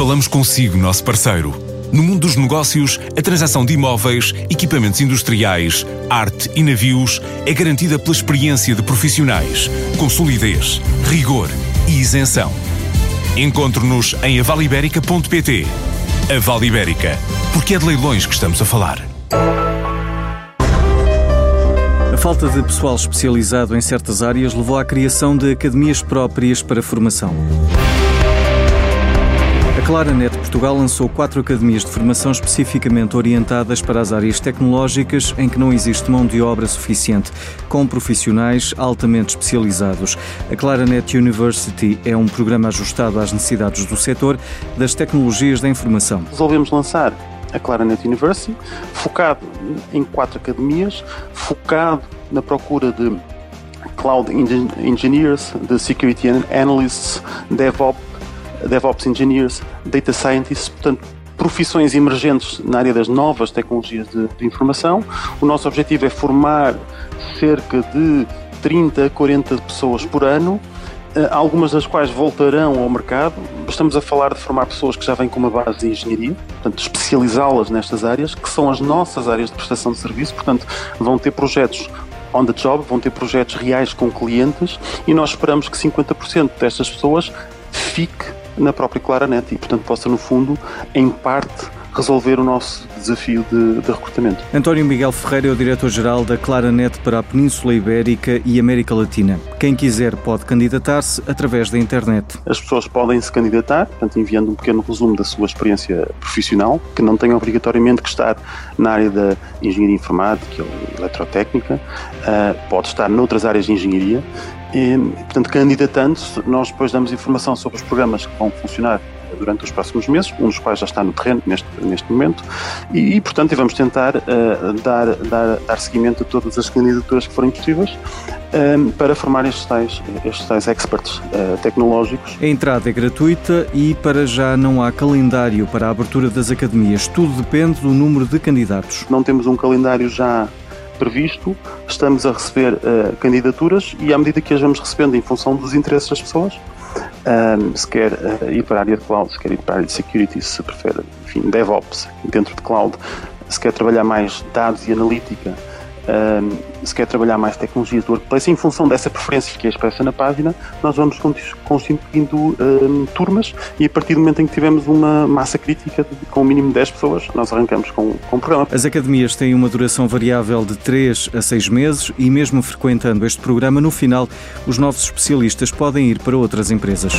Falamos consigo, nosso parceiro. No mundo dos negócios, a transação de imóveis, equipamentos industriais, arte e navios é garantida pela experiência de profissionais, com solidez, rigor e isenção. Encontre-nos em avaliberica.pt. A Vale Ibérica, porque é de leilões que estamos a falar. A falta de pessoal especializado em certas áreas levou à criação de academias próprias para formação. Claranet Portugal lançou quatro academias de formação especificamente orientadas para as áreas tecnológicas em que não existe mão de obra suficiente, com profissionais altamente especializados. A Claranet University é um programa ajustado às necessidades do setor das tecnologias da informação. Resolvemos lançar a Claranet University, focado em quatro academias, focado na procura de cloud engineers, de security analysts, DevOps DevOps Engineers, Data Scientists, portanto, profissões emergentes na área das novas tecnologias de, de, informação. O nosso objetivo é formar cerca de 30 a 40 pessoas por ano, eh, algumas das quais voltarão ao mercado. Estamos a falar de formar pessoas que já vêm com uma base de engenharia, portanto, especializá-las nestas áreas, que são as nossas áreas de prestação de serviço, portanto, vão ter projetos on the job, vão ter projetos reais com clientes e nós esperamos que 50% destas pessoas fique na própria Claranet e, portanto, possa, no fundo, em parte, resolver o nosso desafio de, de, recrutamento. António Miguel Ferreira é o diretor-geral da Claranet para a Península Ibérica e América Latina. Quem quiser pode candidatar-se através da internet. As pessoas podem se candidatar, portanto, enviando um pequeno resumo da sua experiência profissional, que não tem obrigatoriamente que estar na área da engenharia informática ou eletrotécnica, uh, pode estar noutras áreas de engenharia e, portanto, candidatando-se, nós depois damos informação sobre os programas que vão funcionar durante os próximos meses, um dos quais já está no terreno neste, neste momento, e, e portanto vamos tentar uh, dar, dar, dar seguimento a todas as candidaturas que forem possíveis uh, para formar estes tais, estes tais experts uh, tecnológicos. A entrada é gratuita e para já não há calendário para a abertura das academias, tudo depende do número de candidatos. Não temos um calendário já previsto, estamos a receber uh, candidaturas e à medida que as vamos recebendo em função dos interesses das pessoas, um, se quer uh, ir para a área de cloud, se quer ir para a área de security, se prefere, enfim, DevOps dentro de cloud, se quer trabalhar mais dados e analítica, um, se quer trabalhar mais tecnologias do workplace, em função dessa preferência que é expressa na página, nós vamos constituindo um, turmas e a partir do momento em que tivermos uma massa crítica de, com o mínimo de 10 pessoas, nós arrancamos com, com o programa. As academias têm uma duração variável de 3 a 6 meses e mesmo frequentando este programa, no final, os novos especialistas podem ir para outras empresas.